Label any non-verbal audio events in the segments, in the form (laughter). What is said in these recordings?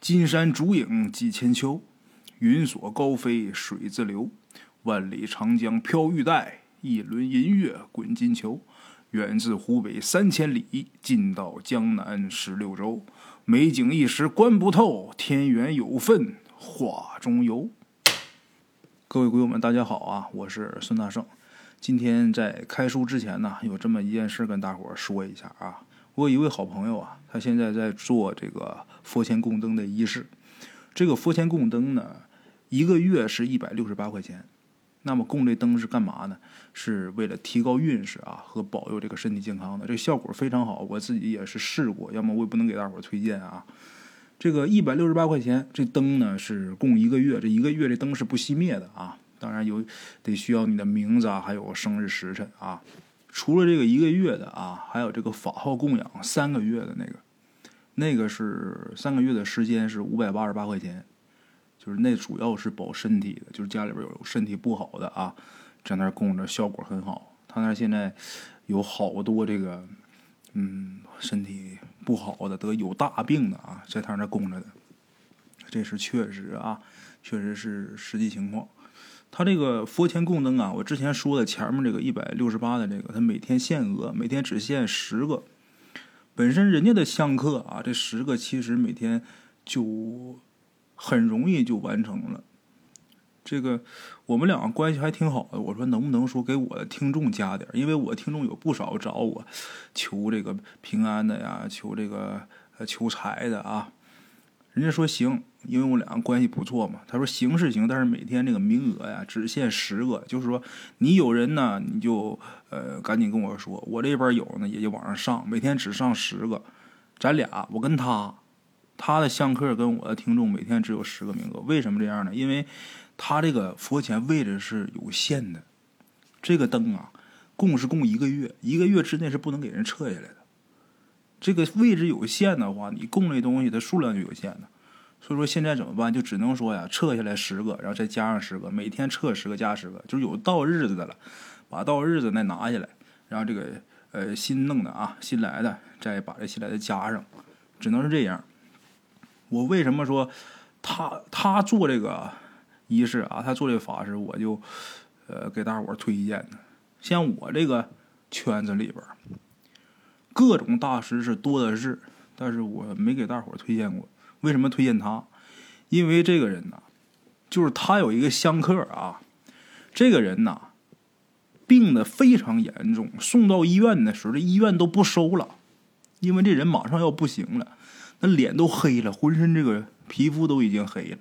金山竹影几千秋，云锁高飞水自流。万里长江飘玉带，一轮银月滚金球。远自湖北三千里，近到江南十六州。美景一时观不透，天缘有份画中游。各位鬼友们，大家好啊！我是孙大圣。今天在开书之前呢，有这么一件事跟大伙说一下啊。我有一位好朋友啊，他现在在做这个佛前供灯的仪式。这个佛前供灯呢，一个月是一百六十八块钱。那么供这灯是干嘛呢？是为了提高运势啊和保佑这个身体健康的。这效果非常好，我自己也是试过。要么我也不能给大伙儿推荐啊。这个一百六十八块钱，这灯呢是供一个月，这一个月这灯是不熄灭的啊。当然有得需要你的名字啊，还有生日时辰啊。除了这个一个月的啊，还有这个法号供养三个月的那个，那个是三个月的时间是五百八十八块钱，就是那主要是保身体的，就是家里边有身体不好的啊，在那供着效果很好。他那现在有好多这个嗯身体不好的得有大病的啊，在他那供着的，这是确实啊，确实是实际情况。他这个佛前供灯啊，我之前说的前面这个一百六十八的这个，他每天限额，每天只限十个。本身人家的香客啊，这十个其实每天就很容易就完成了。这个我们两个关系还挺好的，我说能不能说给我的听众加点因为我听众有不少找我求这个平安的呀，求这个求财的啊。人家说行，因为我两个关系不错嘛。他说行是行，但是每天这个名额呀只限十个，就是说你有人呢，你就呃赶紧跟我说，我这边有呢也就往上上，每天只上十个。咱俩我跟他，他的香客跟我的听众每天只有十个名额。为什么这样呢？因为他这个佛前位置是有限的，这个灯啊供是供一个月，一个月之内是不能给人撤下来的。这个位置有限的话，你供这东西的数量就有限的，所以说现在怎么办？就只能说呀，撤下来十个，然后再加上十个，每天撤十个加十个，就是有到日子的了，把到日子再拿下来，然后这个呃新弄的啊，新来的再把这新来的加上，只能是这样。我为什么说他他做这个仪式啊，他做这个法事，我就呃给大伙推荐呢？像我这个圈子里边。各种大师是多的是，但是我没给大伙推荐过。为什么推荐他？因为这个人呐，就是他有一个香客啊，这个人呐，病的非常严重，送到医院的时候，这医院都不收了，因为这人马上要不行了，那脸都黑了，浑身这个皮肤都已经黑了。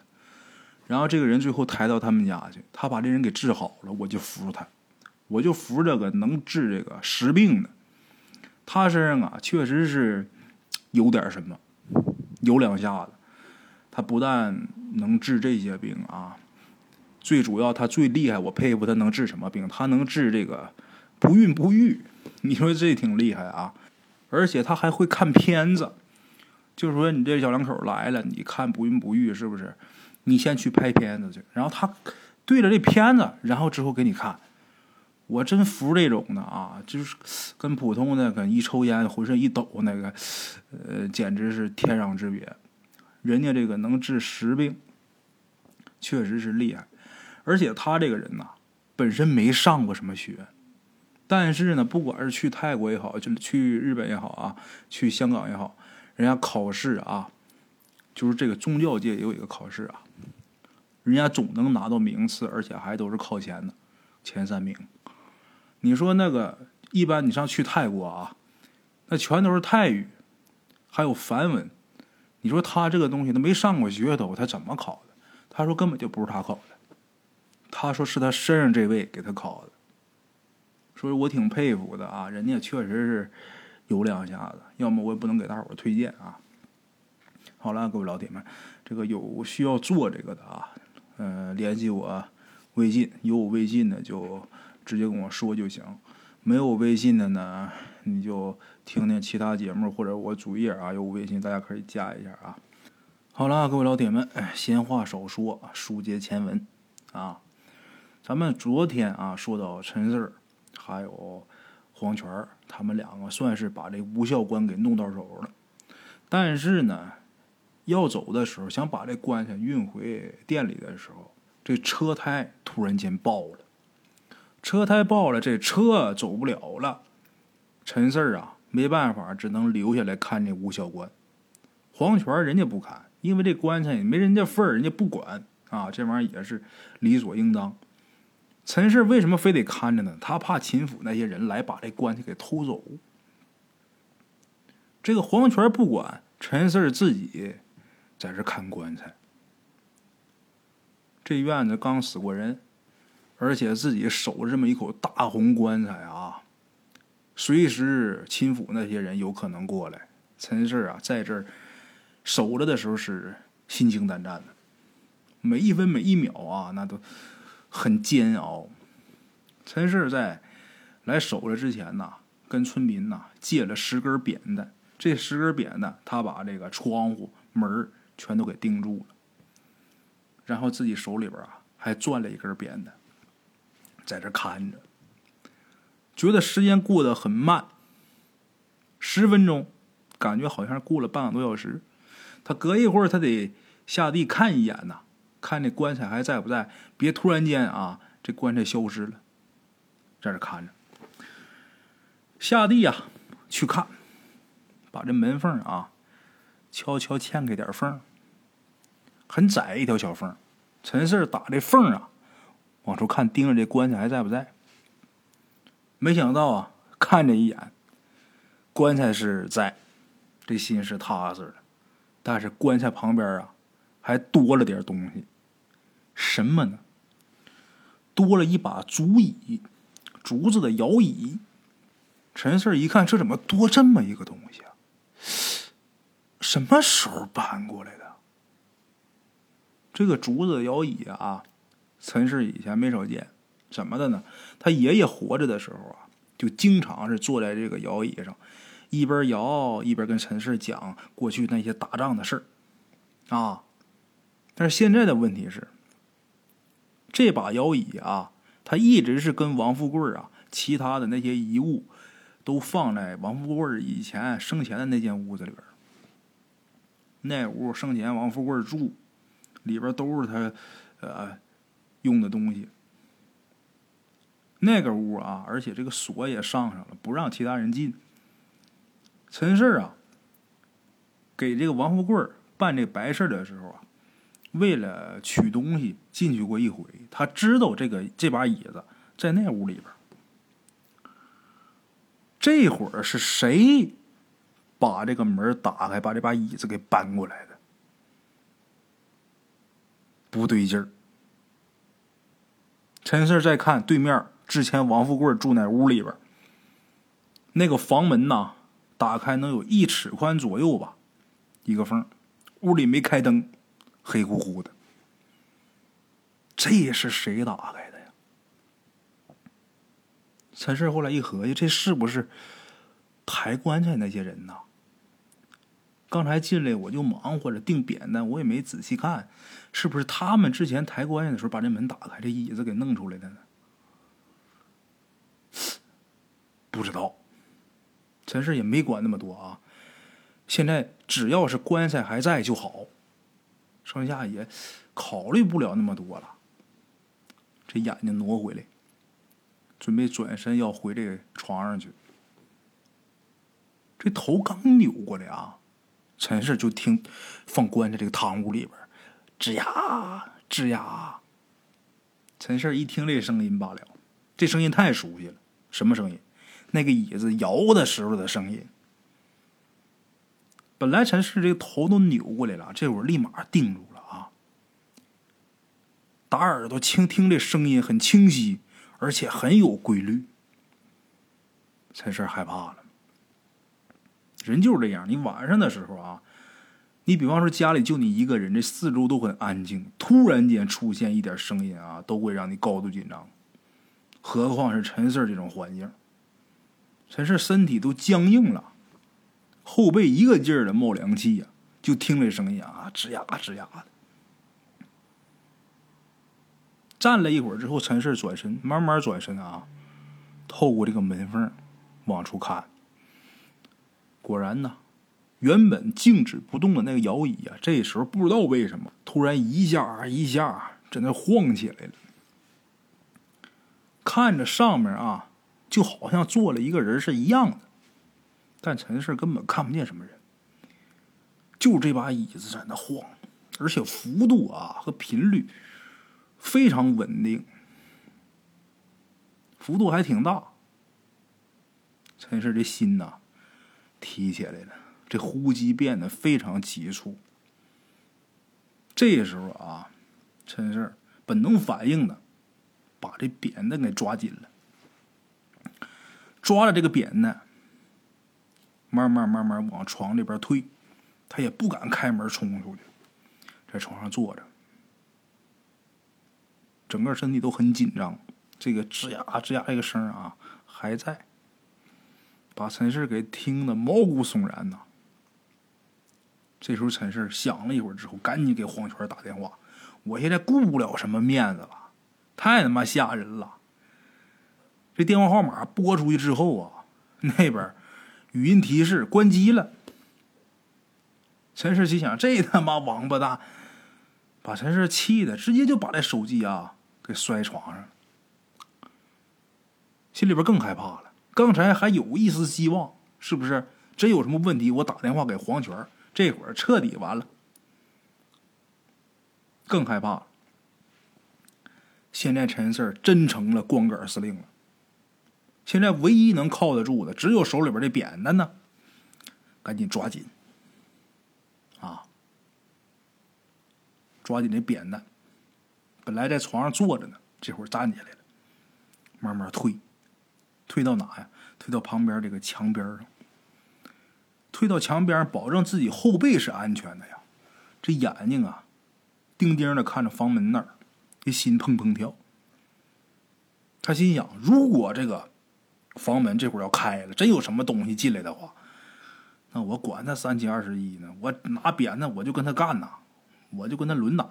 然后这个人最后抬到他们家去，他把这人给治好了，我就服他，我就服这个能治这个实病的。他身上啊，确实是有点什么，有两下子。他不但能治这些病啊，最主要他最厉害，我佩服他能治什么病？他能治这个不孕不育。你说这挺厉害啊！而且他还会看片子，就是说你这小两口来了，你看不孕不育是不是？你先去拍片子去，然后他对着这片子，然后之后给你看。我真服这种的啊，就是跟普通的跟一抽烟浑身一抖那个，呃，简直是天壤之别。人家这个能治实病，确实是厉害。而且他这个人呐，本身没上过什么学，但是呢，不管是去泰国也好，就去日本也好啊，去香港也好，人家考试啊，就是这个宗教界也有一个考试啊，人家总能拿到名次，而且还都是靠前的，前三名。你说那个一般，你上去泰国啊，那全都是泰语，还有梵文。你说他这个东西，他没上过学都，他怎么考的？他说根本就不是他考的，他说是他身上这位给他考的。所以我挺佩服的啊，人家确实是有两下子，要么我也不能给大伙儿推荐啊。好了，各位老铁们，这个有需要做这个的啊，嗯，联系我微信，有我微信的就。直接跟我说就行，没有微信的呢，你就听听其他节目，或者我主页啊有我微信，大家可以加一下啊。好了，各位老铁们，闲话少说，书接前文啊。咱们昨天啊说到陈四儿还有黄泉，他们两个算是把这吴孝官给弄到手了。但是呢，要走的时候，想把这棺材运回店里的时候，这车胎突然间爆了。车胎爆了，这车走不了了。陈四啊，没办法，只能留下来看这吴孝官。黄泉人家不看，因为这棺材没人家份儿，人家不管啊。这玩意儿也是理所应当。陈氏为什么非得看着呢？他怕秦府那些人来把这棺材给偷走。这个黄泉不管，陈氏自己在这看棺材。这院子刚死过人。而且自己守着这么一口大红棺材啊，随时秦府那些人有可能过来。陈氏啊，在这儿守着的时候是心惊胆战的，每一分每一秒啊，那都很煎熬。陈氏在来守着之前呐，跟村民呐借了十根扁担，这十根扁担他把这个窗户门全都给钉住了，然后自己手里边啊还攥了一根扁担。在这看着，觉得时间过得很慢。十分钟，感觉好像过了半个多小时。他隔一会儿，他得下地看一眼呐，看这棺材还在不在，别突然间啊，这棺材消失了。在这看着，下地啊，去看，把这门缝啊，悄悄嵌开点缝，很窄一条小缝。陈四打这缝啊。往出看，盯着这棺材还在不在？没想到啊，看这一眼，棺材是在，这心是踏实的。但是棺材旁边啊，还多了点东西，什么呢？多了一把竹椅，竹子的摇椅。陈四一看，这怎么多这么一个东西啊？什么时候搬过来的？这个竹子摇椅啊！陈氏以前没少见，怎么的呢？他爷爷活着的时候啊，就经常是坐在这个摇椅上，一边摇一边跟陈氏讲过去那些打仗的事儿，啊。但是现在的问题是，这把摇椅啊，他一直是跟王富贵啊，其他的那些遗物都放在王富贵以前生前的那间屋子里边。那屋生前王富贵住，里边都是他，呃。用的东西，那个屋啊，而且这个锁也上上了，不让其他人进。陈氏啊，给这个王富贵办这白事的时候啊，为了取东西进去过一回，他知道这个这把椅子在那屋里边。这会儿是谁把这个门打开，把这把椅子给搬过来的？不对劲儿。陈四再看对面，之前王富贵住那屋里边，那个房门呐，打开能有一尺宽左右吧，一个缝，屋里没开灯，黑乎乎的。这是谁打开的呀？陈氏后来一合计，这是不是抬棺材那些人呐？刚才进来我就忙活着定扁担，我也没仔细看，是不是他们之前抬棺材的时候把这门打开，这椅子给弄出来的呢？不知道，陈氏也没管那么多啊。现在只要是棺材还在就好，剩下也考虑不了那么多了。这眼睛挪回来，准备转身要回这个床上去，这头刚扭过来啊。陈氏就听放棺材这个堂屋里边，吱呀吱呀。陈氏一听这声音罢了，这声音太熟悉了，什么声音？那个椅子摇的时候的声音。本来陈氏这个头都扭过来了，这会儿立马定住了啊！打耳朵倾听这声音很清晰，而且很有规律。陈氏害怕了。人就是这样，你晚上的时候啊，你比方说家里就你一个人，这四周都很安静，突然间出现一点声音啊，都会让你高度紧张。何况是陈四这种环境，陈氏身体都僵硬了，后背一个劲儿的冒凉气呀，就听这声音啊，吱呀吱呀的。站了一会儿之后，陈氏转身，慢慢转身啊，透过这个门缝往出看。果然呢，原本静止不动的那个摇椅啊，这时候不知道为什么突然一下一下在那晃起来了。看着上面啊，就好像坐了一个人是一样的，但陈氏根本看不见什么人，就这把椅子在那晃，而且幅度啊和频率。非常稳定，幅度还挺大。陈氏这心呐提起来了，这呼吸变得非常急促。这时候啊，陈氏本能反应的把这扁担给抓紧了，抓着这个扁担，慢慢慢慢往床里边推。他也不敢开门冲出去，在床上坐着。整个身体都很紧张，这个吱呀吱呀这个声啊还在，把陈氏给听得毛骨悚然呐。这时候陈氏想了一会儿之后，赶紧给黄泉打电话：“我现在顾不了什么面子了，太他妈吓人了。”这电话号码拨出去之后啊，那边语音提示关机了。陈氏心想：这他妈王八蛋，把陈氏气的，直接就把这手机啊。给摔床上了，心里边更害怕了。刚才还有一丝希望，是不是？真有什么问题，我打电话给黄泉，这会儿彻底完了。更害怕了。现在陈四真成了光杆司令了。现在唯一能靠得住的，只有手里边这扁担呢。赶紧抓紧，啊，抓紧这扁担。本来在床上坐着呢，这会儿站起来了，慢慢推，推到哪呀？推到旁边这个墙边上，推到墙边，保证自己后背是安全的呀。这眼睛啊，定定的看着房门那儿，这心砰砰跳。他心想：如果这个房门这会儿要开了，真有什么东西进来的话，那我管他三七二十一呢？我拿鞭子我就跟他干呐，我就跟他抡打。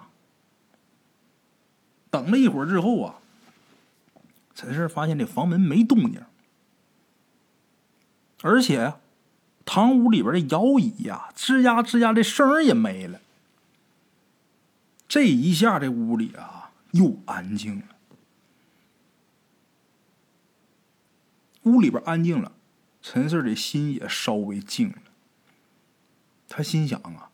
等了一会儿之后啊，陈氏发现这房门没动静，而且堂屋里边的摇椅呀，吱呀吱呀的声也没了。这一下，这屋里啊又安静了。屋里边安静了，陈四的心也稍微静了。他心想啊，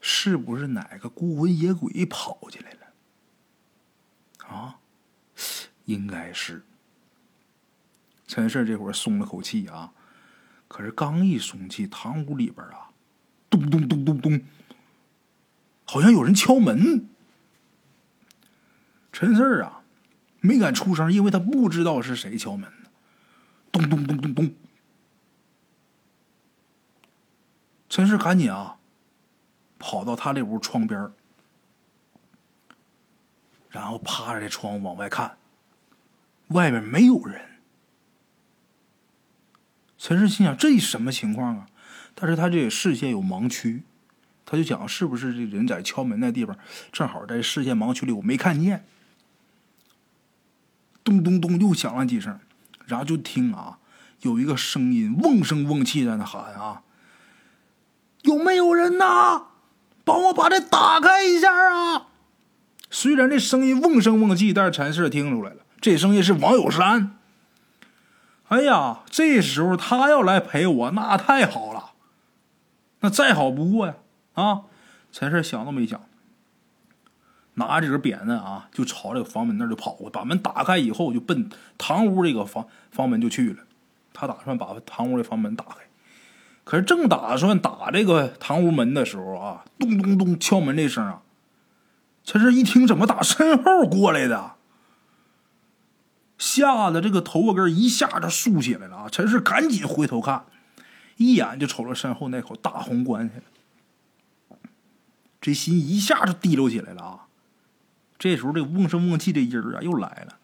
是不是哪个孤魂野鬼跑进来了？啊，应该是。陈四这会儿松了口气啊，可是刚一松气，堂屋里边啊，咚咚咚咚咚，好像有人敲门。陈四啊，没敢出声，因为他不知道是谁敲门。咚咚咚咚咚，陈氏赶紧啊，跑到他这屋窗边然后趴着这窗往外看，外面没有人。陈氏心想：这什么情况啊？但是他这视线有盲区，他就想是不是这人在敲门那地方，正好在视线盲区里，我没看见。咚咚咚，又响了几声，然后就听啊，有一个声音瓮声瓮气在那喊啊：“有没有人呐？帮我把这打开一下啊！”虽然这声音瓮声瓮气，但是陈氏听出来了，这声音是王有山。哎呀，这时候他要来陪我，那太好了，那再好不过呀！啊，陈氏想都没想，拿着这根扁担啊，就朝这个房门那儿就跑，把门打开以后，就奔堂屋这个房房门就去了。他打算把堂屋的房门打开，可是正打算打这个堂屋门的时候啊，咚咚咚敲门这声啊。陈氏一听，怎么打身后过来的？吓得这个头发根一下就竖起来了啊！陈氏赶紧回头看，一眼就瞅着身后那口大红棺材，这心一下就提溜起来了啊！这时候，这瓮声瓮气的音儿啊又来了：“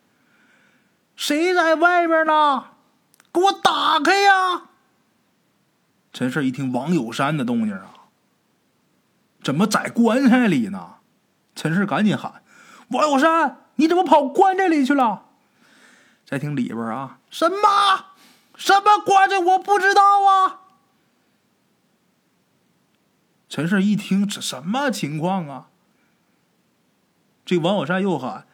谁在外边呢？给我打开呀！陈氏一听王有山的动静啊，怎么在棺材里呢？陈氏赶紧喊：“王有山，你怎么跑棺材里去了？”再听里边啊，什么什么棺材？我不知道啊！陈氏一听，这什么情况啊？这王小山又喊：“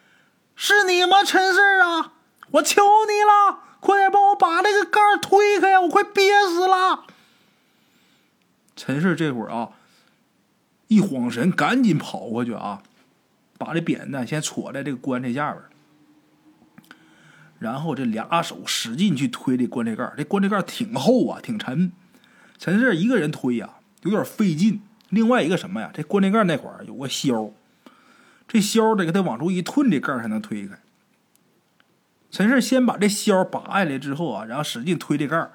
是你吗，陈氏啊？我求你了，快点帮我把这个盖推开呀！我快憋死了！”陈氏这会儿啊，一晃神，赶紧跑过去啊，把这扁担先戳在这个棺材下边，然后这俩手使劲去推这棺材盖这棺材盖挺厚啊，挺沉。陈氏一个人推呀，有点费劲。另外一个什么呀？这棺材盖那块儿有个销，这销得给它往出一吞，这盖才能推开。陈氏先把这销拔下来之后啊，然后使劲推这盖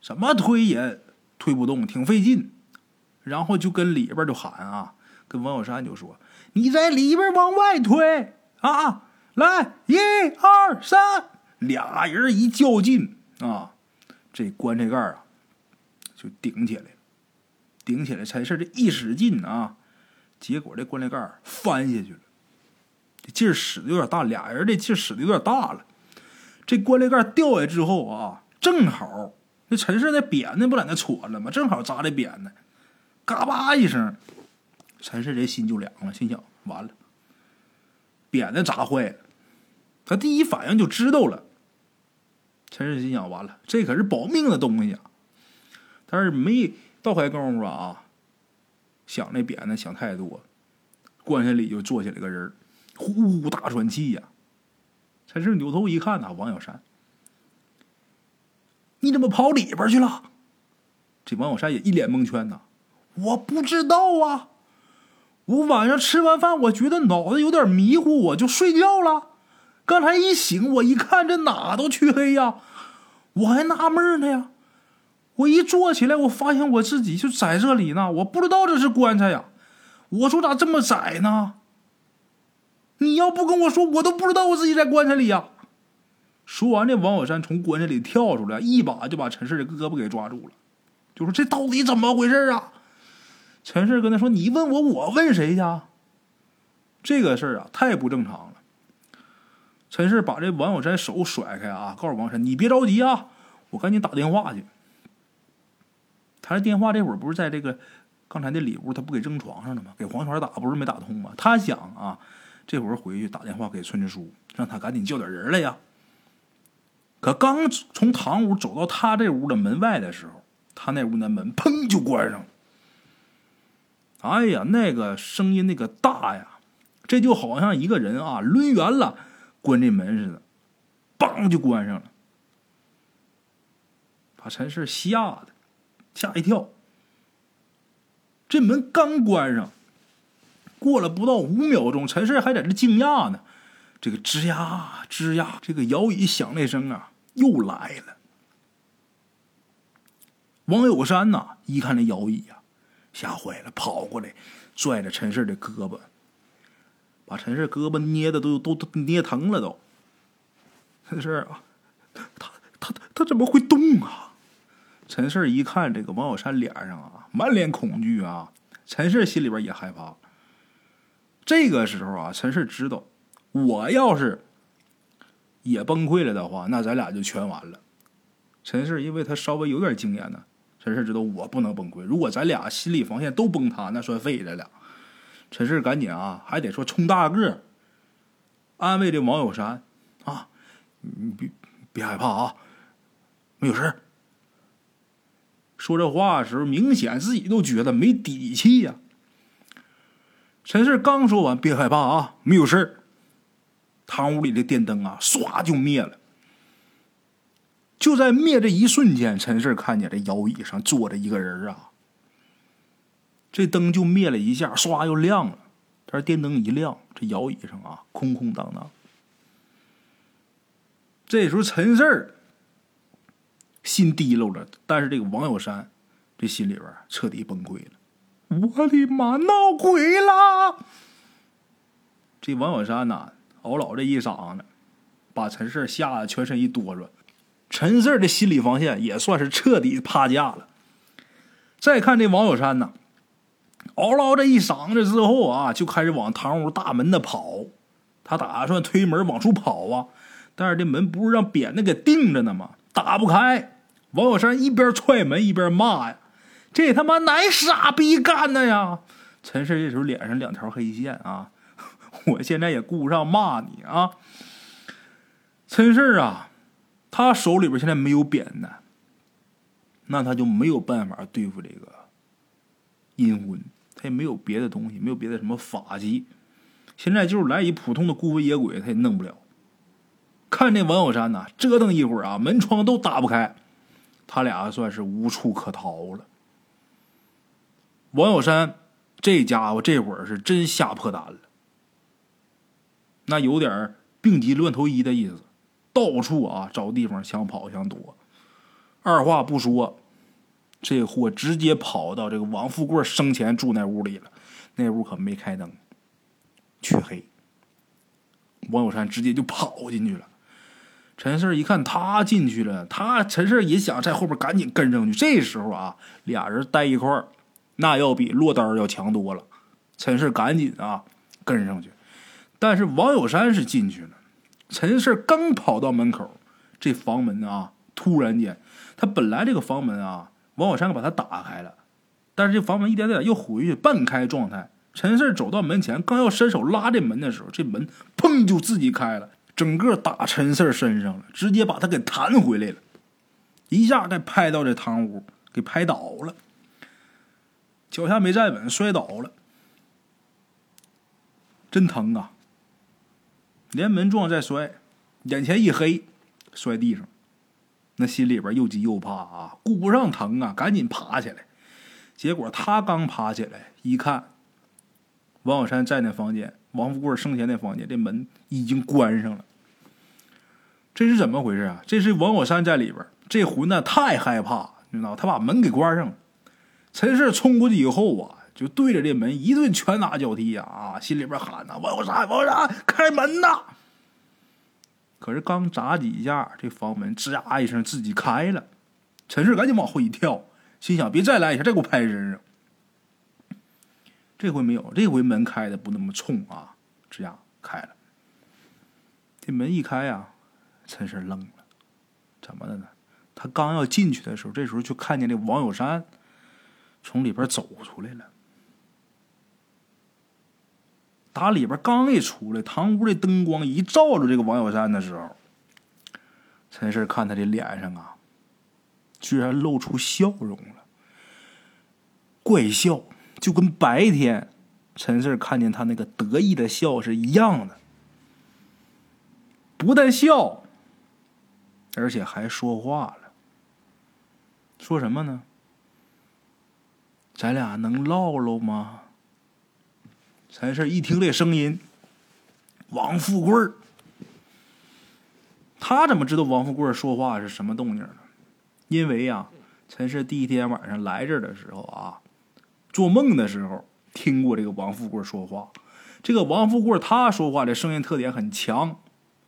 怎么推也推不动，挺费劲。然后就跟里边就喊啊，跟王小山就说：“你在里边往外推啊！来，一二三，俩人一较劲啊，这棺材盖啊就顶起来。”顶起来，陈氏这一使劲啊，结果这棺材盖翻下去了。这劲儿使的有点大，俩人这劲儿使的有点大了。这棺材盖掉下来之后啊，正好那陈氏那扁担不在那戳了吗？正好扎这扁担，嘎巴一声，陈氏这心就凉了，心想完了，扁担砸坏了。他第一反应就知道了。陈氏心想完了，这可是保命的东西啊，但是没。倒开功夫啊，想那扁担想太多，棺材里就坐起来个人呼呼大喘气呀。陈氏扭头一看呐，王小山，你怎么跑里边去了？这王小山也一脸蒙圈呐，我不知道啊，我晚上吃完饭，我觉得脑子有点迷糊，我就睡觉了。刚才一醒，我一看这哪都黢黑呀，我还纳闷呢呀。我一坐起来，我发现我自己就在这里呢。我不知道这是棺材呀，我说咋这么窄呢？你要不跟我说，我都不知道我自己在棺材里呀。说完，这王小山从棺材里跳出来，一把就把陈氏的胳膊给抓住了，就说：“这到底怎么回事啊？”陈氏跟他说：“你问我，我问谁去？这个事儿啊，太不正常了。”陈氏把这王小山手甩开啊，告诉王小山：“你别着急啊，我赶紧打电话去。”他的电话这会儿不是在这个刚才那里屋，他不给扔床上了吗？给黄泉打不是没打通吗？他想啊，这会儿回去打电话给村支书，让他赶紧叫点人来呀。可刚从堂屋走到他这屋的门外的时候，他那屋的门砰就关上了。哎呀，那个声音那个大呀，这就好像一个人啊抡圆了关这门似的，梆就关上了，把陈氏吓得。吓一跳，这门刚关上，过了不到五秒钟，陈氏还在这惊讶呢。这个吱呀吱呀，这个摇椅响那声啊，又来了。王友山呐，一看这摇椅呀，吓坏了，跑过来拽着陈氏的胳膊，把陈氏胳膊捏的都都都捏疼了都。陈氏啊，他他他怎么会动啊？陈氏一看这个王小山脸上啊，满脸恐惧啊，陈氏心里边也害怕。这个时候啊，陈氏知道，我要是也崩溃了的话，那咱俩就全完了。陈氏因为他稍微有点经验呢，陈氏知道我不能崩溃。如果咱俩心理防线都崩塌，那算废咱俩。陈氏赶紧啊，还得说冲大个安慰这王有山啊，你别别害怕啊，没有事儿。说这话的时候，明显自己都觉得没底气呀。陈氏刚说完，别害怕啊，没有事。堂屋里的电灯啊，唰就灭了。就在灭这一瞬间，陈氏看见这摇椅上坐着一个人啊。这灯就灭了一下，唰又亮了。但是电灯一亮，这摇椅上啊，空空荡荡。这时候，陈氏心提溜了，但是这个王有山，这心里边彻底崩溃了。我的妈，闹鬼了！这王小山呐，嗷老这一嗓子，把陈氏吓得全身一哆嗦。陈四的心理防线也算是彻底趴架了。再看这王小山呐，嗷唠这一嗓子之后啊，就开始往堂屋大门那跑。他打算推门往出跑啊，但是这门不是让扁的给钉着呢吗？打不开。王小山一边踹门一边骂呀：“这他妈哪傻逼干的呀！”陈氏这时候脸上两条黑线啊，(laughs) 我现在也顾不上骂你啊。陈氏啊，他手里边现在没有扁担，那他就没有办法对付这个阴魂，他也没有别的东西，没有别的什么法器。现在就是来一普通的孤魂野鬼，他也弄不了。看这王小山呐，折腾一会儿啊，门窗都打不开，他俩算是无处可逃了。王小山这家伙这会儿是真吓破胆了，那有点病急乱投医的意思，到处啊找地方想跑想躲。二话不说，这货直接跑到这个王富贵生前住那屋里了，那屋可没开灯。黢黑，王小山直接就跑进去了。陈四一看他进去了，他陈四也想在后边赶紧跟上去。这时候啊，俩人待一块儿，那要比落单要强多了。陈四赶紧啊跟上去，但是王小山是进去了。陈四刚跑到门口，这房门啊，突然间，他本来这个房门啊，王小山把它打开了，但是这房门一点点又回去半开状态。陈四走到门前，刚要伸手拉这门的时候，这门砰就自己开了，整个打陈四身上了，直接把他给弹回来了，一下再拍到这堂屋，给拍倒了，脚下没站稳，摔倒了，真疼啊！连门撞再摔，眼前一黑，摔地上，那心里边又急又怕啊，顾不上疼啊，赶紧爬起来，结果他刚爬起来，一看。王小山在那房间，王富贵生前那房间，这门已经关上了。这是怎么回事啊？这是王小山在里边，这混蛋太害怕，你知道他把门给关上了。陈氏冲过去以后啊，就对着这门一顿拳打脚踢呀，啊，心里边喊呐：“王小山，王小山，开门呐！”可是刚砸几下，这房门吱呀一声自己开了。陈氏赶紧往后一跳，心想：别再来一下，再给我拍身上。这回没有，这回门开的不那么冲啊，这样开了。这门一开呀，陈氏愣了，怎么的呢？他刚要进去的时候，这时候就看见这王友山从里边走出来了。打里边刚一出来，堂屋的灯光一照着这个王小山的时候，陈氏看他这脸上啊，居然露出笑容了，怪笑。就跟白天陈四看见他那个得意的笑是一样的，不但笑，而且还说话了。说什么呢？咱俩能唠唠吗？陈四一听这声音，王富贵儿，他怎么知道王富贵说话是什么动静呢？因为呀，陈四第一天晚上来这儿的时候啊。做梦的时候听过这个王富贵说话，这个王富贵他说话的声音特点很强，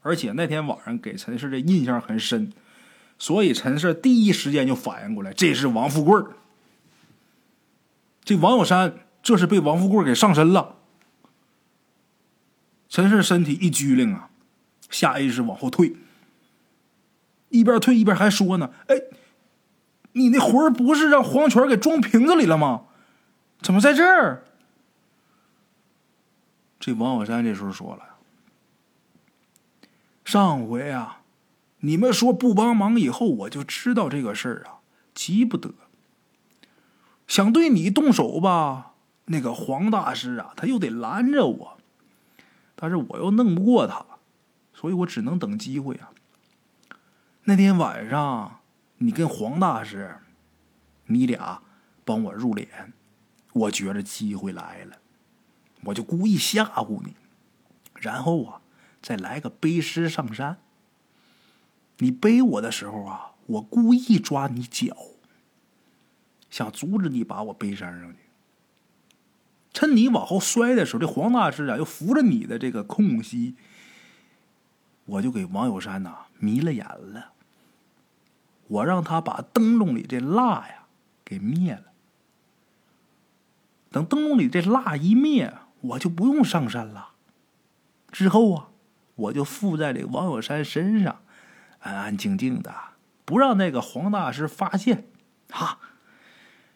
而且那天晚上给陈氏的印象很深，所以陈氏第一时间就反应过来这是王富贵。这王小山这是被王富贵给上身了。陈氏身体一拘灵啊，下意识往后退，一边退一边还说呢：“哎，你那魂不是让黄泉给装瓶子里了吗？”怎么在这儿？这王小山这时候说了：“上回啊，你们说不帮忙，以后我就知道这个事儿啊，急不得。想对你动手吧，那个黄大师啊，他又得拦着我，但是我又弄不过他，所以我只能等机会啊。那天晚上，你跟黄大师，你俩帮我入殓。”我觉着机会来了，我就故意吓唬你，然后啊，再来个背尸上山。你背我的时候啊，我故意抓你脚，想阻止你把我背山上去。趁你往后摔的时候，这黄大师啊又扶着你的这个空隙，我就给王友山呐迷了眼了。我让他把灯笼里这蜡呀给灭了。等灯笼里这蜡一灭，我就不用上山了。之后啊，我就附在这王小山身上，安安静静的，不让那个黄大师发现。哈，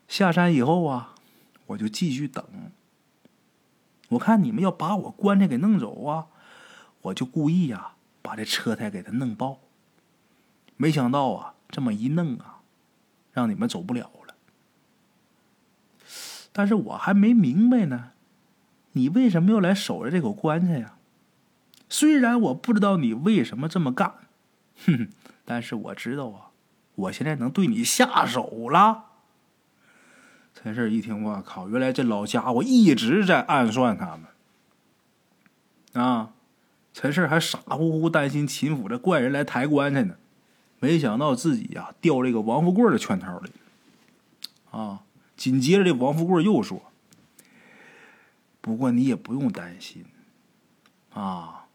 下山以后啊，我就继续等。我看你们要把我棺材给弄走啊，我就故意呀把这车胎给他弄爆。没想到啊，这么一弄啊，让你们走不了。但是我还没明白呢，你为什么要来守着这口棺材呀？虽然我不知道你为什么这么干，哼 (laughs) 哼，但是我知道啊，我现在能对你下手了。陈氏一听，我靠，原来这老家伙一直在暗算他们啊！陈氏还傻乎乎担心秦府这怪人来抬棺材呢。没想到自己呀掉这个王富贵的圈套里，啊！紧接着这王富贵又说：“不过你也不用担心，啊，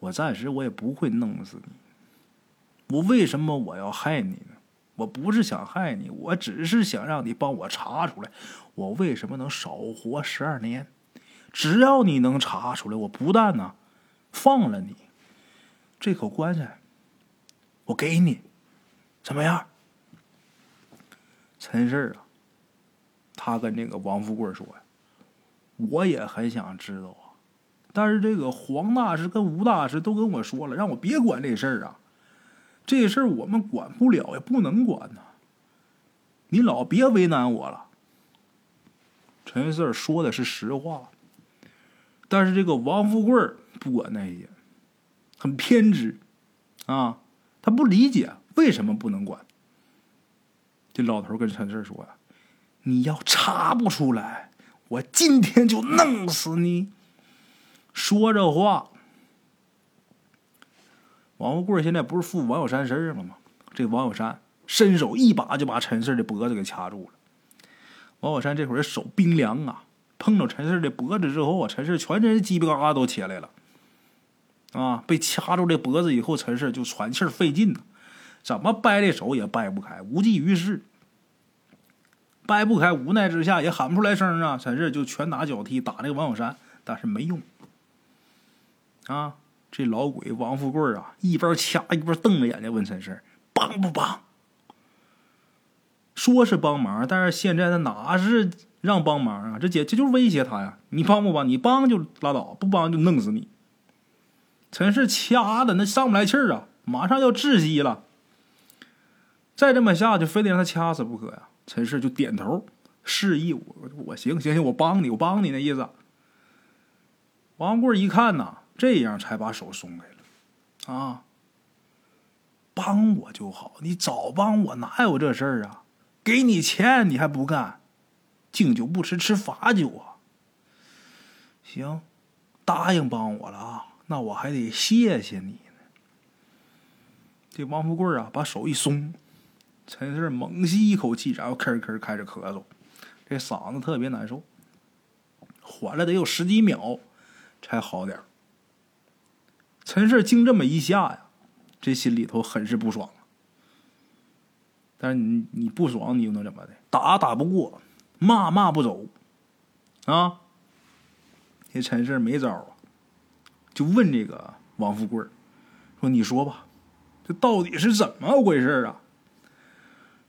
我暂时我也不会弄死你。我为什么我要害你呢？我不是想害你，我只是想让你帮我查出来，我为什么能少活十二年。只要你能查出来，我不但呢放了你，这口棺材我给你。”怎么样，陈氏啊？他跟那个王富贵说呀：“我也很想知道啊，但是这个黄大师跟吴大师都跟我说了，让我别管这事儿啊。这事儿我们管不了，也不能管呐。你老别为难我了。”陈四说的是实话，但是这个王富贵不管那些，很偏执啊，他不理解。为什么不能管？这老头跟陈四说呀：“你要查不出来，我今天就弄死你。”说这话，王富贵现在不是附王小山身上了吗？这王小山伸手一把就把陈四的脖子给掐住了。王小山这会儿手冰凉啊，碰到陈四的脖子之后啊，陈四全身鸡皮疙瘩都起来了。啊，被掐住这脖子以后，陈四就喘气费劲呢。怎么掰这手也掰不开，无济于事。掰不开，无奈之下也喊不出来声啊！陈氏就拳打脚踢打那个王小山，但是没用。啊，这老鬼王富贵啊，一边掐一边瞪着眼睛问陈氏：“帮不帮？”说是帮忙，但是现在他哪是让帮忙啊？这姐这就是威胁他呀！你帮不帮？你帮就拉倒，不帮就弄死你。陈氏掐的那上不来气儿啊，马上要窒息了。再这么下去，非得让他掐死不可呀！陈氏就点头示意我，我行行行，我帮你，我帮你那意思。王贵一看呐，这样才把手松开了。啊，帮我就好，你早帮我，哪有这事儿啊？给你钱你还不干，敬酒不吃吃罚酒啊！行，答应帮我了啊，那我还得谢谢你呢。这王富贵啊，把手一松。陈氏猛吸一口气，然后吭吭开始咳嗽，这嗓子特别难受，缓了得有十几秒才好点陈氏经这么一下呀，这心里头很是不爽。但是你你不爽，你又能怎么的？打打不过，骂骂不走，啊！这陈氏没招啊，就问这个王富贵说：“你说吧，这到底是怎么回事啊？”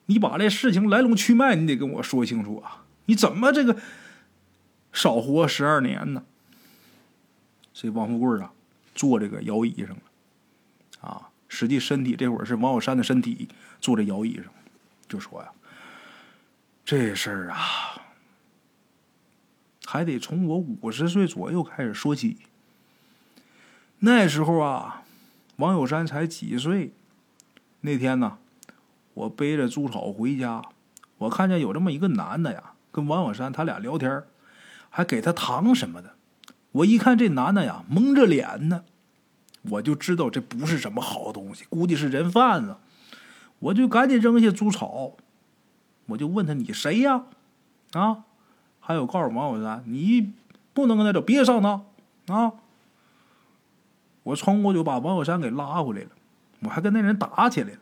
你把这事情来龙去脉，你得跟我说清楚啊！你怎么这个少活十二年呢？这王富贵啊，坐这个摇椅上了啊，实际身体这会儿是王小山的身体坐在摇椅上，就说呀：“这事儿啊，还得从我五十岁左右开始说起。那时候啊，王小山才几岁？那天呢？”我背着猪草回家，我看见有这么一个男的呀，跟王小山他俩聊天，还给他糖什么的。我一看这男的呀，蒙着脸呢，我就知道这不是什么好东西，估计是人贩子。我就赶紧扔下猪草，我就问他：“你谁呀？”啊，还有告诉王小山：“你不能跟他走，别上当啊！”我冲过去把王小山给拉回来了，我还跟那人打起来了。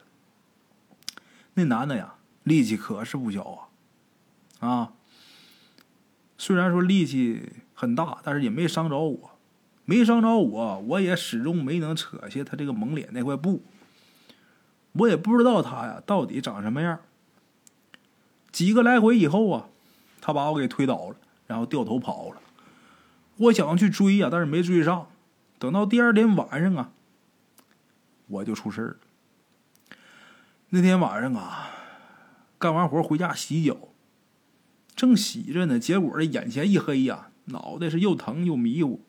那男的呀，力气可是不小啊！啊，虽然说力气很大，但是也没伤着我，没伤着我，我也始终没能扯下他这个蒙脸那块布。我也不知道他呀到底长什么样。几个来回以后啊，他把我给推倒了，然后掉头跑了。我想去追呀，但是没追上。等到第二天晚上啊，我就出事了。那天晚上啊，干完活回家洗脚，正洗着呢，结果这眼前一黑呀，脑袋是又疼又迷糊，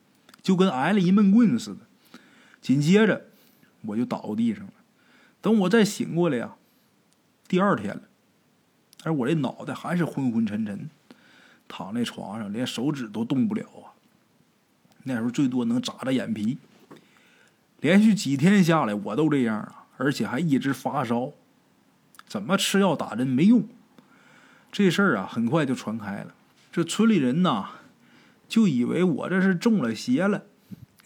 就跟挨了一闷棍似的。紧接着我就倒地上了。等我再醒过来呀，第二天了，而我这脑袋还是昏昏沉沉，躺在床上连手指都动不了啊。那时候最多能眨眨眼皮。连续几天下来，我都这样啊，而且还一直发烧。怎么吃药打针没用？这事儿啊，很快就传开了。这村里人呐，就以为我这是中了邪了。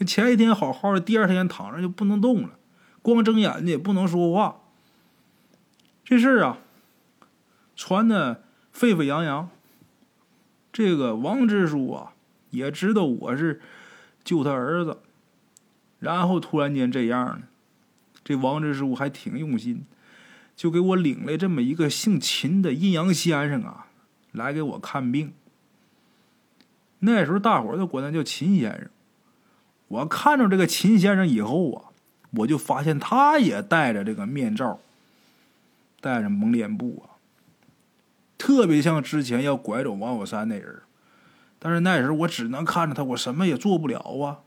前一天好好的，第二天躺着就不能动了，光睁眼睛也不能说话。这事儿啊，传的沸沸扬扬。这个王支书啊，也知道我是救他儿子，然后突然间这样呢，这王支书还挺用心。就给我领来这么一个姓秦的阴阳先生啊，来给我看病。那时候大伙都管他叫秦先生。我看着这个秦先生以后啊，我就发现他也戴着这个面罩，戴着蒙脸布啊，特别像之前要拐走王小山那人。但是那时候我只能看着他，我什么也做不了啊。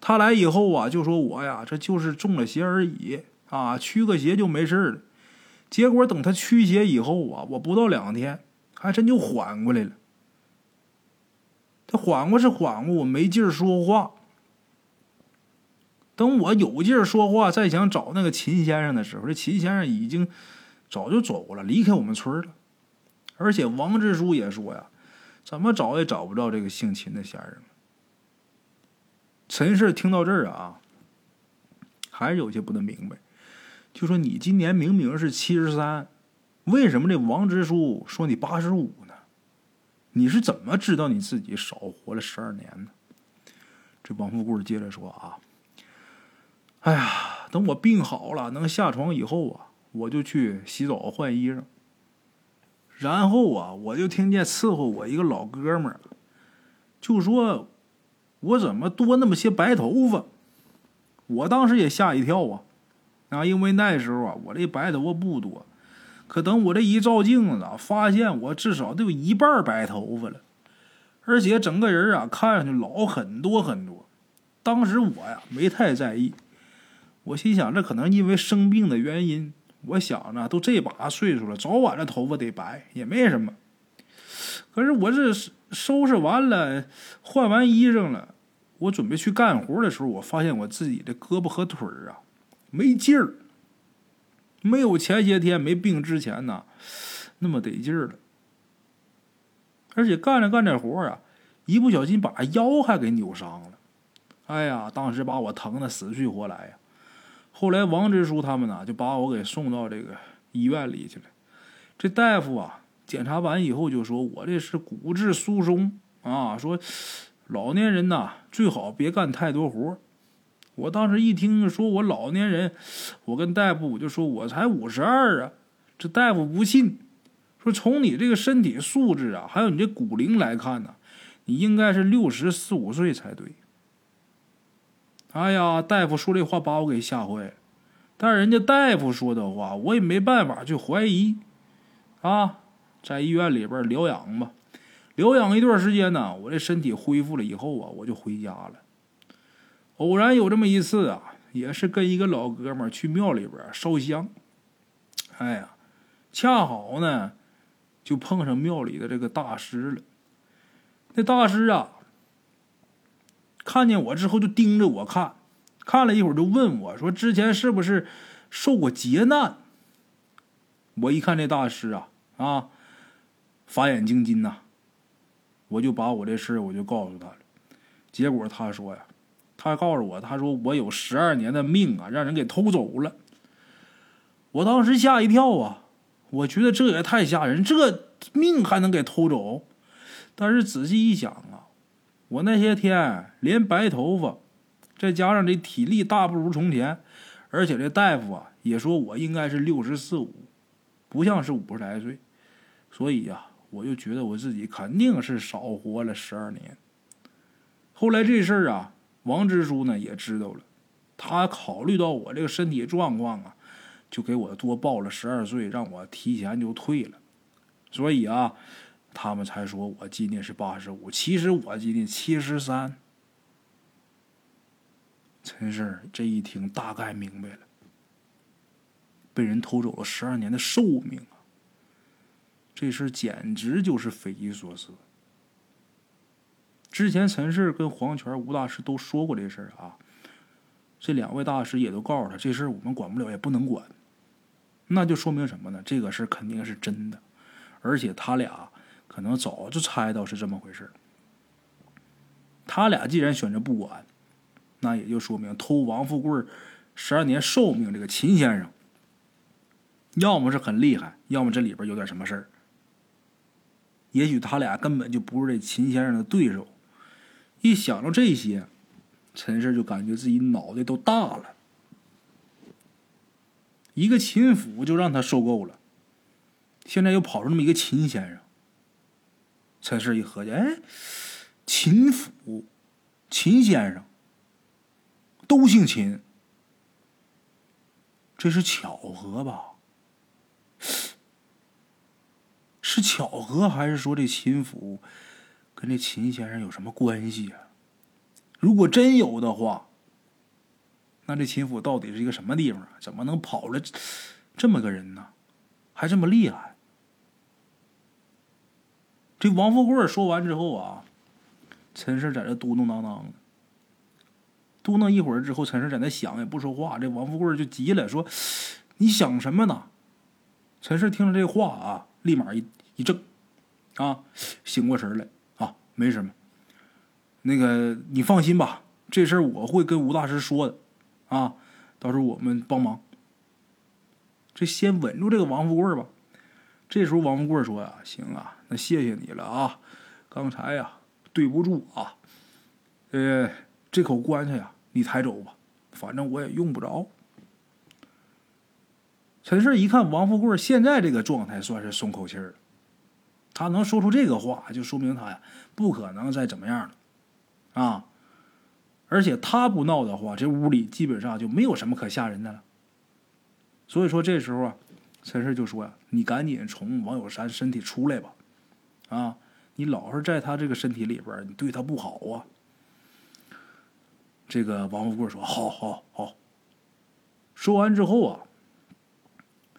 他来以后啊，就说我呀，这就是中了邪而已啊，驱个邪就没事了。结果等他驱邪以后啊，我不到两天，还真就缓过来了。他缓过是缓过，我没劲儿说话。等我有劲儿说话，再想找那个秦先生的时候，这秦先生已经早就走了，离开我们村了。而且王支书也说呀，怎么找也找不着这个姓秦的先生。陈氏听到这儿啊，还是有些不能明白。就说你今年明明是七十三，为什么这王支书说你八十五呢？你是怎么知道你自己少活了十二年呢？这王富贵接着说啊，哎呀，等我病好了，能下床以后啊，我就去洗澡换衣裳。然后啊，我就听见伺候我一个老哥们儿，就说我怎么多那么些白头发？我当时也吓一跳啊。啊，因为那时候啊，我这白头发不多，可等我这一照镜子，发现我至少得有一半白头发了，而且整个人啊，看上去老很多很多。当时我呀，没太在意，我心想这可能因为生病的原因。我想呢，都这把岁数了，早晚这头发得白也没什么。可是我这收拾完了，换完衣裳了，我准备去干活的时候，我发现我自己的胳膊和腿儿啊。没劲儿，没有前些天没病之前呢，那么得劲儿了。而且干着干着活啊，一不小心把腰还给扭伤了。哎呀，当时把我疼的死去活来呀。后来王支书他们呢，就把我给送到这个医院里去了。这大夫啊，检查完以后就说我这是骨质疏松啊，说老年人呐，最好别干太多活。我当时一听说我老年人，我跟大夫我就说我才五十二啊，这大夫不信，说从你这个身体素质啊，还有你这骨龄来看呢，你应该是六十四五岁才对。哎呀，大夫说这话把我给吓坏了，但是人家大夫说的话，我也没办法去怀疑，啊，在医院里边疗养吧，疗养一段时间呢，我这身体恢复了以后啊，我就回家了。偶然有这么一次啊，也是跟一个老哥们去庙里边烧香。哎呀，恰好呢，就碰上庙里的这个大师了。那大师啊，看见我之后就盯着我看，看了一会儿就问我说：“之前是不是受过劫难？”我一看这大师啊，啊，法眼晶金呐，我就把我这事我就告诉他了。结果他说呀。他告诉我，他说我有十二年的命啊，让人给偷走了。我当时吓一跳啊！我觉得这也太吓人，这命还能给偷走？但是仔细一想啊，我那些天连白头发，再加上这体力大不如从前，而且这大夫啊也说我应该是六十四五，不像是五十来岁，所以呀，我就觉得我自己肯定是少活了十二年。后来这事儿啊，王支书呢也知道了，他考虑到我这个身体状况啊。就给我多报了十二岁，让我提前就退了，所以啊，他们才说我今年是八十五，其实我今年七十三。陈氏这一听，大概明白了，被人偷走了十二年的寿命啊！这事简直就是匪夷所思。之前陈氏跟黄泉、吴大师都说过这事儿啊，这两位大师也都告诉他，这事儿我们管不了，也不能管。那就说明什么呢？这个事肯定是真的，而且他俩可能早就猜到是这么回事他俩既然选择不管，那也就说明偷王富贵十二年寿命这个秦先生，要么是很厉害，要么这里边有点什么事儿。也许他俩根本就不是这秦先生的对手。一想到这些，陈氏就感觉自己脑袋都大了。一个秦府就让他受够了，现在又跑出那么一个秦先生。陈氏一合计，哎，秦府，秦先生，都姓秦，这是巧合吧？是巧合，还是说这秦府跟这秦先生有什么关系啊？如果真有的话。那这秦府到底是一个什么地方啊？怎么能跑了这么个人呢？还这么厉害？这王富贵说完之后啊，陈氏在这嘟嘟囔囔，嘟囔一会儿之后，陈氏在那想也不说话。这王富贵就急了，说：“你想什么呢？”陈氏听了这话啊，立马一一怔，啊，醒过神来，没什么。那个你放心吧，这事儿我会跟吴大师说的。啊，到时候我们帮忙。这先稳住这个王富贵吧。这时候王富贵说呀：“行啊，那谢谢你了啊，刚才呀对不住啊。呃，这口棺材呀你抬走吧，反正我也用不着。”陈氏一看王富贵现在这个状态，算是松口气儿了。他能说出这个话，就说明他呀不可能再怎么样了啊。而且他不闹的话，这屋里基本上就没有什么可吓人的了。所以说这时候啊，陈氏就说呀：“你赶紧从王友山身体出来吧，啊，你老是在他这个身体里边，你对他不好啊。”这个王富贵说：“好好好。”说完之后啊，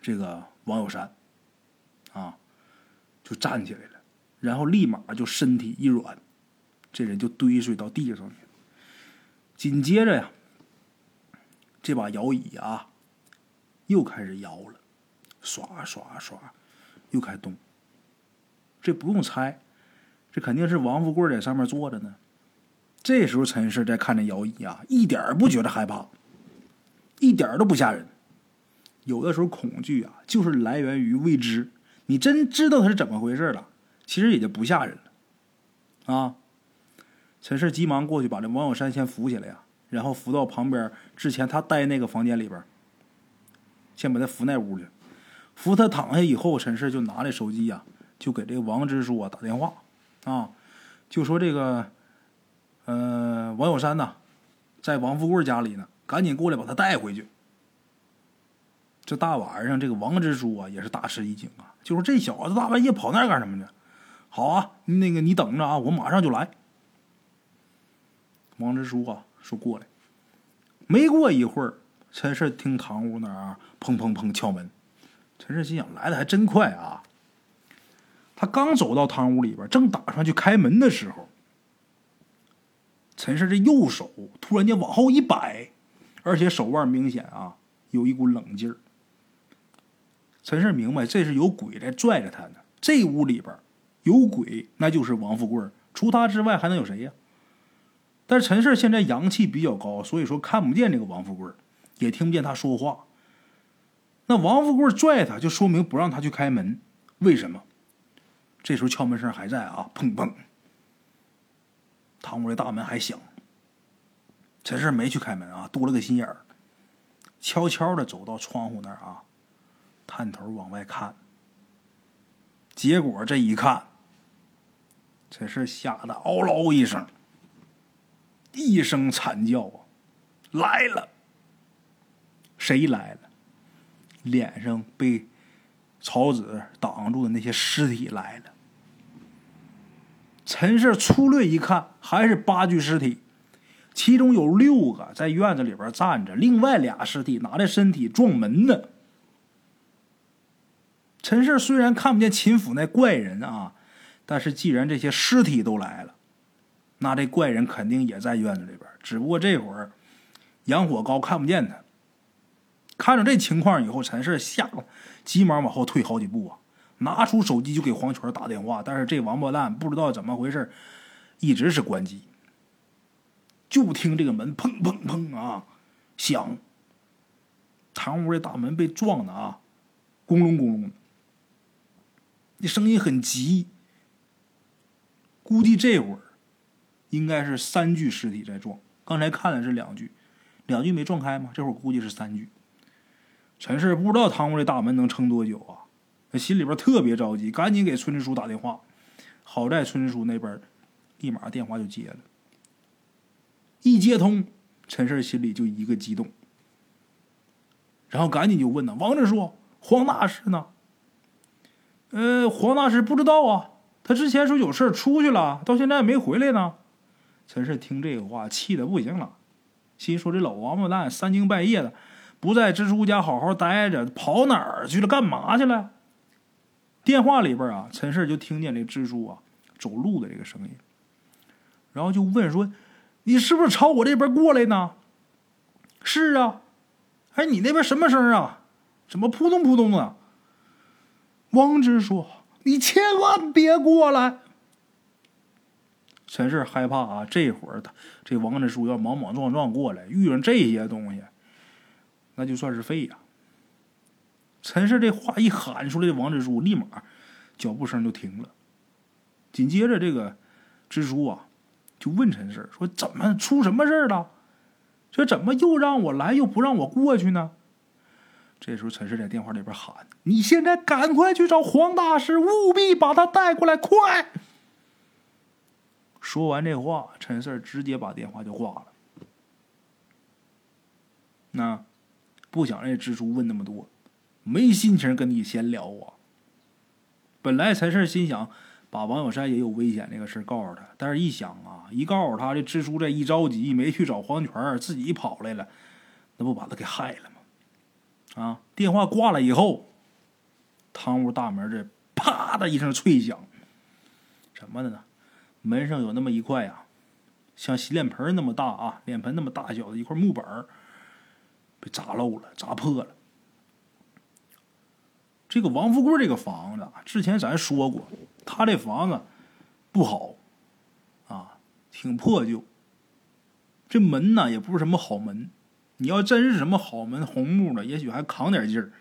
这个王友山啊就站起来了，然后立马就身体一软，这人就堆睡到地上去。紧接着呀，这把摇椅啊，又开始摇了，刷刷刷，又开动。这不用猜，这肯定是王富贵在上面坐着呢。这时候陈氏在看这摇椅啊，一点不觉得害怕，一点都不吓人。有的时候恐惧啊，就是来源于未知。你真知道他是怎么回事了，其实也就不吓人了，啊。陈氏急忙过去把这王小山先扶起来呀，然后扶到旁边之前他待那个房间里边，先把他扶那屋去。扶他躺下以后，陈氏就拿着手机呀，就给这个王支书啊打电话，啊，就说这个，呃，王小山呐，在王富贵家里呢，赶紧过来把他带回去。这大晚上，这个王支书啊也是大吃一惊啊，就说这小子大半夜跑那干什么呢？好啊，那个你等着啊，我马上就来。王支书啊，说过来。没过一会儿，陈氏听堂屋那儿砰砰砰敲门。陈氏心想，来的还真快啊！他刚走到堂屋里边，正打算去开门的时候，陈氏这右手突然间往后一摆，而且手腕明显啊有一股冷劲儿。陈氏明白，这是有鬼在拽着他呢。这屋里边有鬼，那就是王富贵，除他之外还能有谁呀？但是陈氏现在阳气比较高，所以说看不见这个王富贵，也听不见他说话。那王富贵拽他，就说明不让他去开门。为什么？这时候敲门声还在啊，砰砰。堂屋的大门还响。陈氏没去开门啊，多了个心眼儿，悄悄的走到窗户那儿啊，探头往外看。结果这一看，陈氏吓得嗷唠一声，一声惨叫啊，来了！谁来了？脸上被草纸挡住的那些尸体来了。陈氏粗略一看，还是八具尸体，其中有六个在院子里边站着，另外俩尸体拿着身体撞门呢。陈氏虽然看不见秦府那怪人啊，但是既然这些尸体都来了，那这怪人肯定也在院子里边，只不过这会儿杨火高，看不见他。看着这情况以后，陈氏吓得急忙往后退好几步啊，拿出手机就给黄泉打电话。但是这王八蛋不知道怎么回事，一直是关机。就听这个门砰砰砰啊响，堂屋的大门被撞的啊，咣隆咣隆的，那声音很急。估计这会儿应该是三具尸体在撞，刚才看的是两具，两具没撞开吗？这会儿估计是三具。陈氏不知道堂屋的大门能撑多久啊，他心里边特别着急，赶紧给村支书打电话。好在村支书那边立马电话就接了，一接通，陈氏心里就一个激动，然后赶紧就问呢：“王支书，黄大师呢？”“呃，黄大师不知道啊，他之前说有事出去了，到现在没回来呢。”陈氏听这个话，气的不行了，心说：“这老王八蛋三更半夜的。”不在蜘蛛家好好待着，跑哪儿去了？干嘛去了？电话里边啊，陈氏就听见这蜘蛛啊走路的这个声音，然后就问说：“你是不是朝我这边过来呢？”“是啊。”“哎，你那边什么声啊？怎么扑通扑通的？”王直说：“你千万别过来。”陈氏害怕啊，这会儿他这王支书要莽莽撞撞过来，遇上这些东西。那就算是废呀！陈氏这话一喊出来，王支书立马脚步声就停了。紧接着，这个支书啊就问陈氏说：“怎么出什么事了？这怎么又让我来，又不让我过去呢？”这时候，陈氏在电话里边喊：“你现在赶快去找黄大师，务必把他带过来，快！”说完这话，陈氏直接把电话就挂了。那。不想让蜘蛛问那么多，没心情跟你闲聊啊。本来陈氏心想把王小山也有危险这个事告诉他，但是一想啊，一告诉他这蜘蛛这一着急没去找黄泉，自己跑来了，那不把他给害了？啊！电话挂了以后，堂屋大门这啪的一声脆响，什么的呢？门上有那么一块啊，像洗脸盆那么大啊，脸盆那么大小的一块木板。被砸漏了，砸破了。这个王富贵这个房子，之前咱说过，他这房子不好啊，挺破旧。这门呢，也不是什么好门。你要真是什么好门，红木的，也许还扛点劲儿。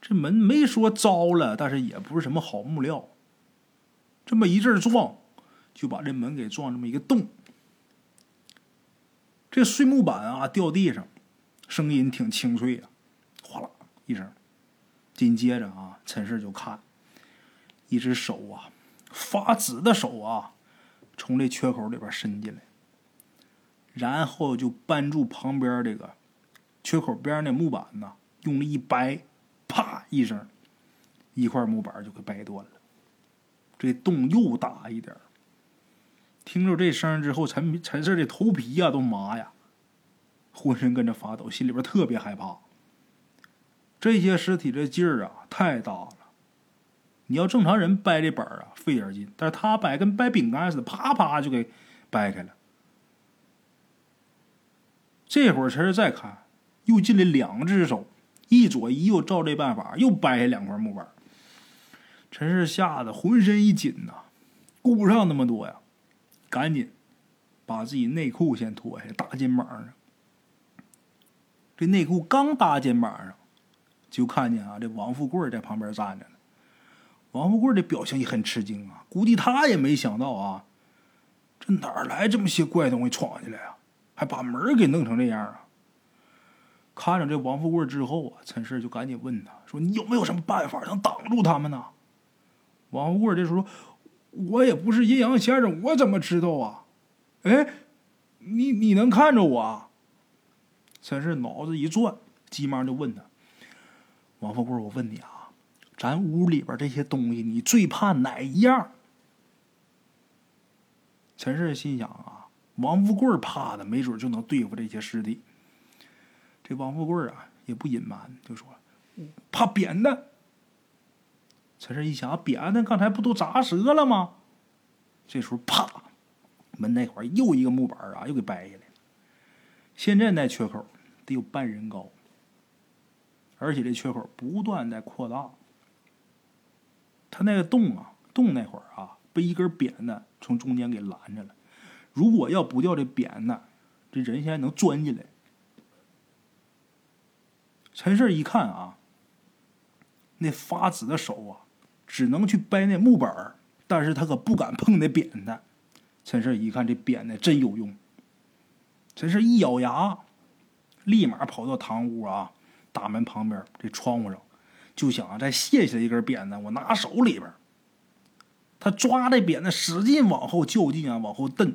这门没说糟了，但是也不是什么好木料。这么一阵撞，就把这门给撞这么一个洞。这碎木板啊，掉地上。声音挺清脆的，哗啦一声。紧接着啊，陈氏就看一只手啊，发紫的手啊，从这缺口里边伸进来，然后就搬住旁边这个缺口边那木板呢，用力一掰，啪一声，一块木板就给掰断了。这洞又大一点听着这声之后，陈陈四的头皮呀都麻呀。浑身跟着发抖，心里边特别害怕。这些尸体这劲儿啊，太大了。你要正常人掰这板啊，费点劲，但是他掰跟掰饼干似的，啪啪就给掰开了。这会儿陈是再看，又进来两只手，一左一右，照这办法又掰下两块木板。陈氏吓得浑身一紧呐，顾不上那么多呀，赶紧把自己内裤先脱下，搭肩膀上。这内裤刚搭肩膀上，就看见啊，这王富贵在旁边站着呢。王富贵的表情也很吃惊啊，估计他也没想到啊，这哪来这么些怪东西闯进来啊，还把门给弄成这样啊！看着这王富贵之后啊，陈氏就赶紧问他说：“你有没有什么办法能挡住他们呢？”王富贵这时候说：“我也不是阴阳先生，我怎么知道啊？”哎，你你能看着我？陈氏脑子一转，急忙就问他：“王富贵，我问你啊，咱屋里边这些东西，你最怕哪一样？”陈氏心想啊，王富贵怕的，没准就能对付这些师弟。这王富贵啊，也不隐瞒，就说：“怕扁担。”陈胜一想，扁担刚才不都砸折了吗？这时候，啪，门那块又一个木板啊，又给掰下来。现在那缺口得有半人高，而且这缺口不断在扩大。他那个洞啊，洞那会儿啊，被一根扁担从中间给拦着了。如果要不掉这扁担，这人现在能钻进来。陈氏一看啊，那发紫的手啊，只能去掰那木板但是他可不敢碰那扁担。陈氏一看这扁担真有用，陈氏一咬牙，立马跑到堂屋啊，大门旁边这窗户上，就想再卸下一根扁担，我拿手里边。他抓这扁担使劲往后较劲啊，往后蹬。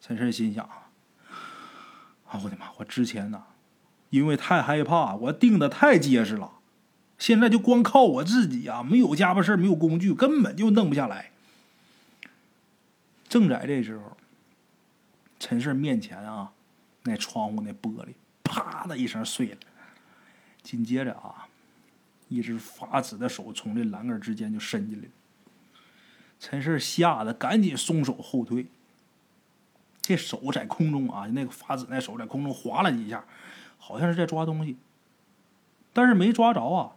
陈氏心想啊，我的妈！我之前呢？因为太害怕，我定的太结实了。现在就光靠我自己啊，没有家伙事没有工具，根本就弄不下来。正在这时候，陈氏面前啊，那窗户那玻璃啪的一声碎了。紧接着啊，一只发紫的手从这栏杆之间就伸进来了。陈氏吓得赶紧松手后退。这手在空中啊，那个发紫那手在空中划了几下。好像是在抓东西，但是没抓着啊，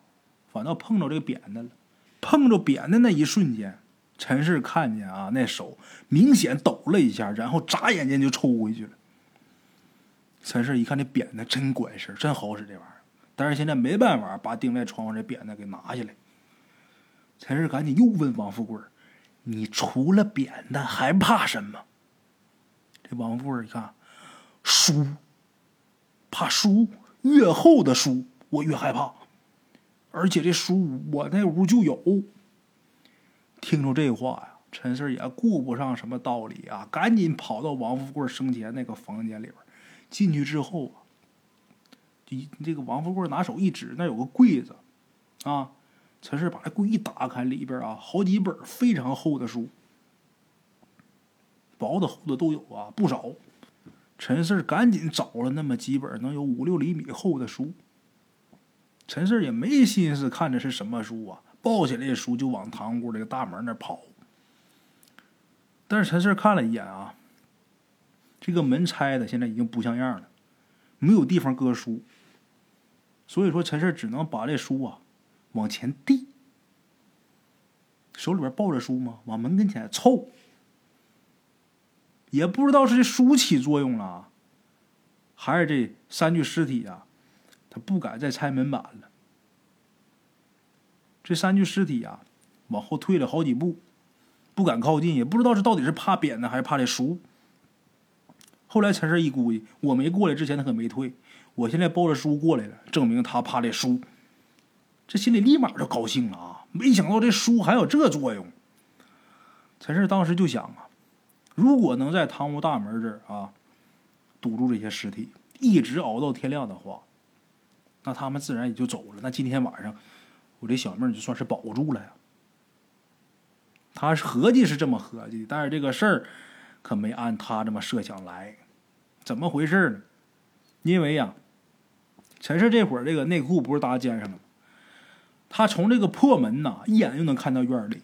反倒碰着这个扁担了。碰着扁担那一瞬间，陈氏看见啊，那手明显抖了一下，然后眨眼间就抽回去了。陈氏一看这扁担真管事真好使这玩意儿，但是现在没办法把钉在窗户这扁担给拿下来。陈氏赶紧又问王富贵：“你除了扁担还怕什么？”这王富贵一看，书。怕书越厚的书我越害怕，而且这书我那屋就有。听着这话呀，陈四也顾不上什么道理啊，赶紧跑到王富贵生前那个房间里边。进去之后啊，一这个王富贵拿手一指，那有个柜子啊。陈四把这柜一打开，里边啊好几本非常厚的书，薄的厚的都有啊，不少。陈四赶紧找了那么几本能有五六厘米厚的书。陈四也没心思看这是什么书啊，抱起来书就往堂屋这个大门那跑。但是陈四看了一眼啊，这个门拆的现在已经不像样了，没有地方搁书。所以说陈四只能把这书啊往前递，手里边抱着书嘛，往门跟前凑。也不知道是书起作用了，还是这三具尸体啊，他不敢再拆门板了。这三具尸体呀，往后退了好几步，不敢靠近，也不知道是到底是怕扁呢还是怕这书。后来陈氏一估计，我没过来之前他可没退，我现在抱着书过来了，证明他怕这书。这心里立马就高兴了啊！没想到这书还有这作用。陈氏当时就想啊。如果能在堂屋大门这儿啊堵住这些尸体，一直熬到天亮的话，那他们自然也就走了。那今天晚上我这小命就算是保住了呀。他合计是这么合计，但是这个事儿可没按他这么设想来。怎么回事呢？因为呀，陈氏这会儿这个内裤不是搭肩上了吗？他从这个破门呐，一眼就能看到院里。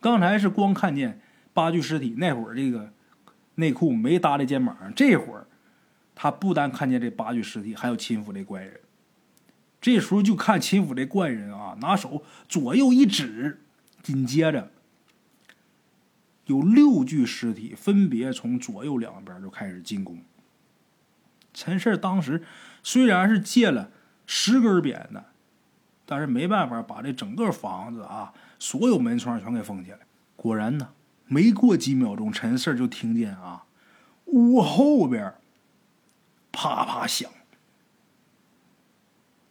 刚才是光看见。八具尸体那会儿，这个内裤没搭在肩膀上。这会儿，他不单看见这八具尸体，还有秦府这怪人。这时候就看秦府这怪人啊，拿手左右一指，紧接着有六具尸体分别从左右两边就开始进攻。陈氏当时虽然是借了十根鞭子，但是没办法把这整个房子啊，所有门窗全给封起来。果然呢，没过几秒钟，陈四就听见啊，屋后边啪啪响，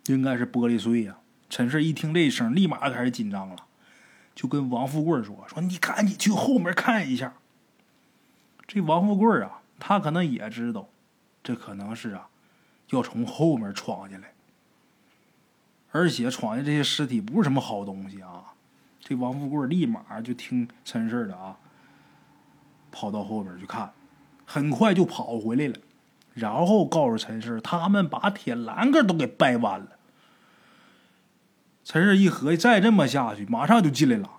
应该是玻璃碎呀。陈四一听这声，立马开始紧张了，就跟王富贵说：“说你赶紧去后面看一下。”这王富贵啊，他可能也知道，这可能是啊，要从后面闯进来。而且闯进这些尸体不是什么好东西啊！这王富贵立马就听陈氏的啊，跑到后边去看，很快就跑回来了，然后告诉陈氏，他们把铁栏杆都给掰弯了。陈氏一合计，再这么下去，马上就进来了。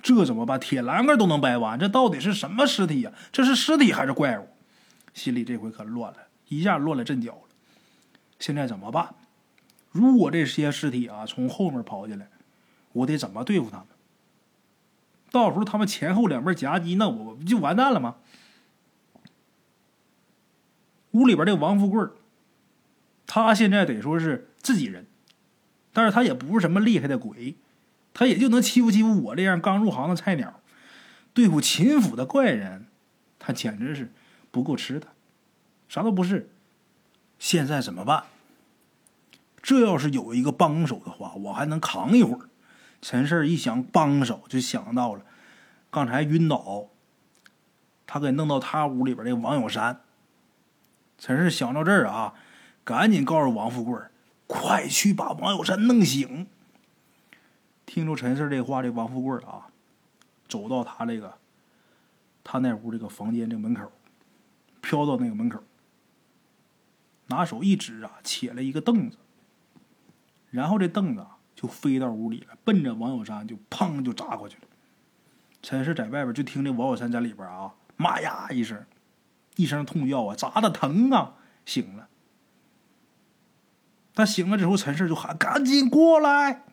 这怎么办？铁栏杆都能掰弯，这到底是什么尸体呀？这是尸体还是怪物？心里这回可乱了，一下乱了阵脚了。现在怎么办？如果这些尸体啊从后面跑进来，我得怎么对付他们？到时候他们前后两边夹击，那我不就完蛋了吗？屋里边这王富贵他现在得说是自己人，但是他也不是什么厉害的鬼，他也就能欺负欺负我这样刚入行的菜鸟。对付秦府的怪人，他简直是不够吃的，啥都不是。现在怎么办？这要是有一个帮手的话，我还能扛一会儿。陈氏一想帮手，就想到了刚才晕倒，他给弄到他屋里边的王友山。陈氏想到这儿啊，赶紧告诉王富贵快去把王友山弄醒。”听着陈氏这话，这王富贵啊，走到他这个他那屋这个房间这门口，飘到那个门口，拿手一指啊，起了一个凳子。然后这凳子就飞到屋里了，奔着王小山就砰就砸过去了。陈氏在外边就听这王小山在里边啊，妈呀一声，一声痛叫啊，砸的疼啊，醒了。他醒了之后，陈氏就喊：“赶紧过来！”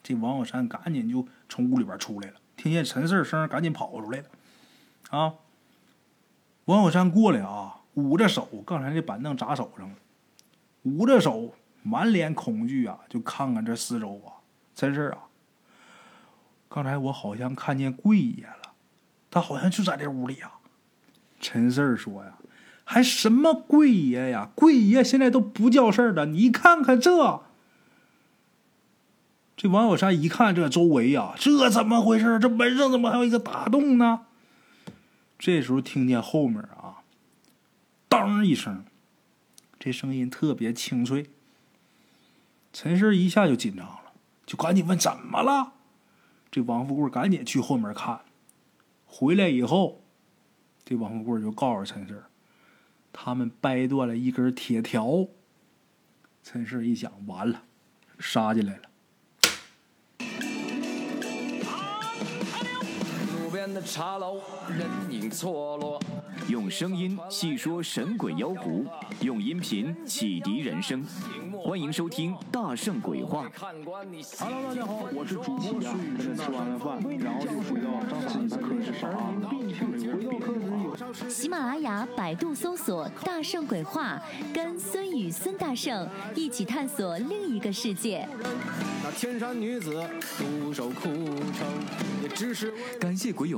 这王小山赶紧就从屋里边出来了，听见陈氏声，赶紧跑出来了。啊，王小山过来啊，捂着手，刚才那板凳砸手上了，捂着手。满脸恐惧啊，就看看这四周啊，真是啊。刚才我好像看见贵爷了，他好像就在这屋里啊。陈四儿说呀：“还什么贵爷呀？贵爷现在都不叫事儿了。你看看这。”这王小山一看这周围呀，这怎么回事？这门上怎么还有一个大洞呢？这时候听见后面啊，当一声，这声音特别清脆。陈氏一下就紧张了，就赶紧问怎么了。这王富贵赶紧去后门看，回来以后，这王富贵就告诉陈氏，他们掰断了一根铁条。陈氏一想，完了，杀进来了。的茶楼，人影错落。用声音细说神鬼妖狐，用音频启迪人生。欢迎收听《大圣鬼话》。Hello，大家好，我是主播孙宇。吃完了饭，然后就回到自己的课室上喜马拉雅、百度搜索“大圣鬼话”，跟孙宇、孙大圣一起探索另一个世界。那天山女子独守枯城，也只是感谢鬼友